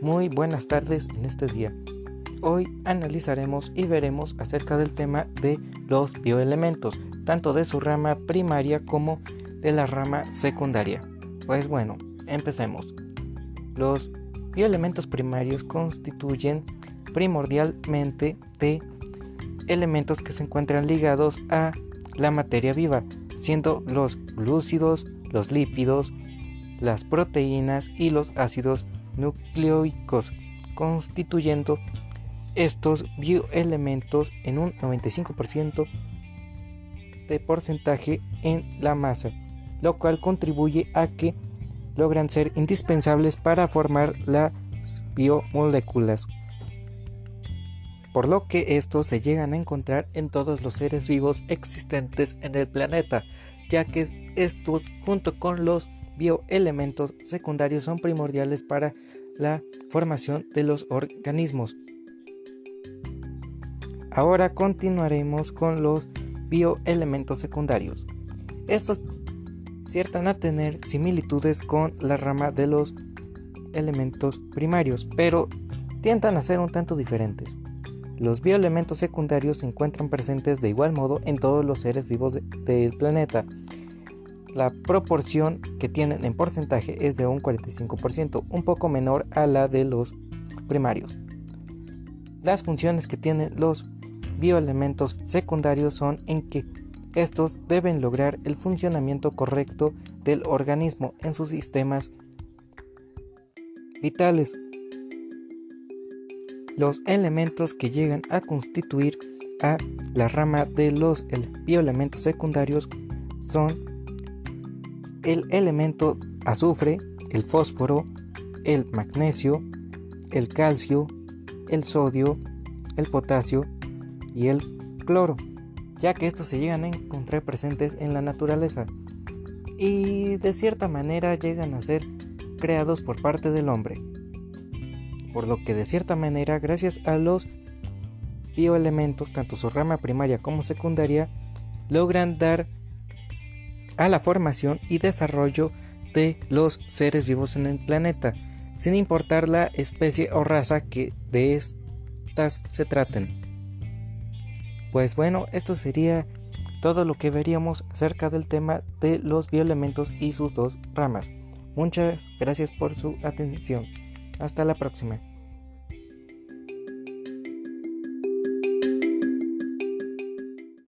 Muy buenas tardes en este día. Hoy analizaremos y veremos acerca del tema de los bioelementos, tanto de su rama primaria como de la rama secundaria. Pues bueno, empecemos. Los bioelementos primarios constituyen primordialmente de elementos que se encuentran ligados a la materia viva, siendo los glúcidos, los lípidos, las proteínas y los ácidos nucleoicos, constituyendo estos bioelementos en un 95% de porcentaje en la masa, lo cual contribuye a que logran ser indispensables para formar las biomoléculas, por lo que estos se llegan a encontrar en todos los seres vivos existentes en el planeta, ya que estos junto con los bioelementos secundarios son primordiales para la formación de los organismos. Ahora continuaremos con los bioelementos secundarios. Estos ciertan a tener similitudes con la rama de los elementos primarios, pero tientan a ser un tanto diferentes. Los bioelementos secundarios se encuentran presentes de igual modo en todos los seres vivos del planeta, la proporción que tienen en porcentaje es de un 45%, un poco menor a la de los primarios. Las funciones que tienen los bioelementos secundarios son en que estos deben lograr el funcionamiento correcto del organismo en sus sistemas vitales. Los elementos que llegan a constituir a la rama de los bioelementos secundarios son el elemento azufre, el fósforo, el magnesio, el calcio, el sodio, el potasio y el cloro, ya que estos se llegan a encontrar presentes en la naturaleza y de cierta manera llegan a ser creados por parte del hombre. Por lo que de cierta manera, gracias a los bioelementos, tanto su rama primaria como secundaria, logran dar a la formación y desarrollo de los seres vivos en el planeta, sin importar la especie o raza que de estas se traten. Pues bueno, esto sería todo lo que veríamos acerca del tema de los bioelementos y sus dos ramas. Muchas gracias por su atención. Hasta la próxima.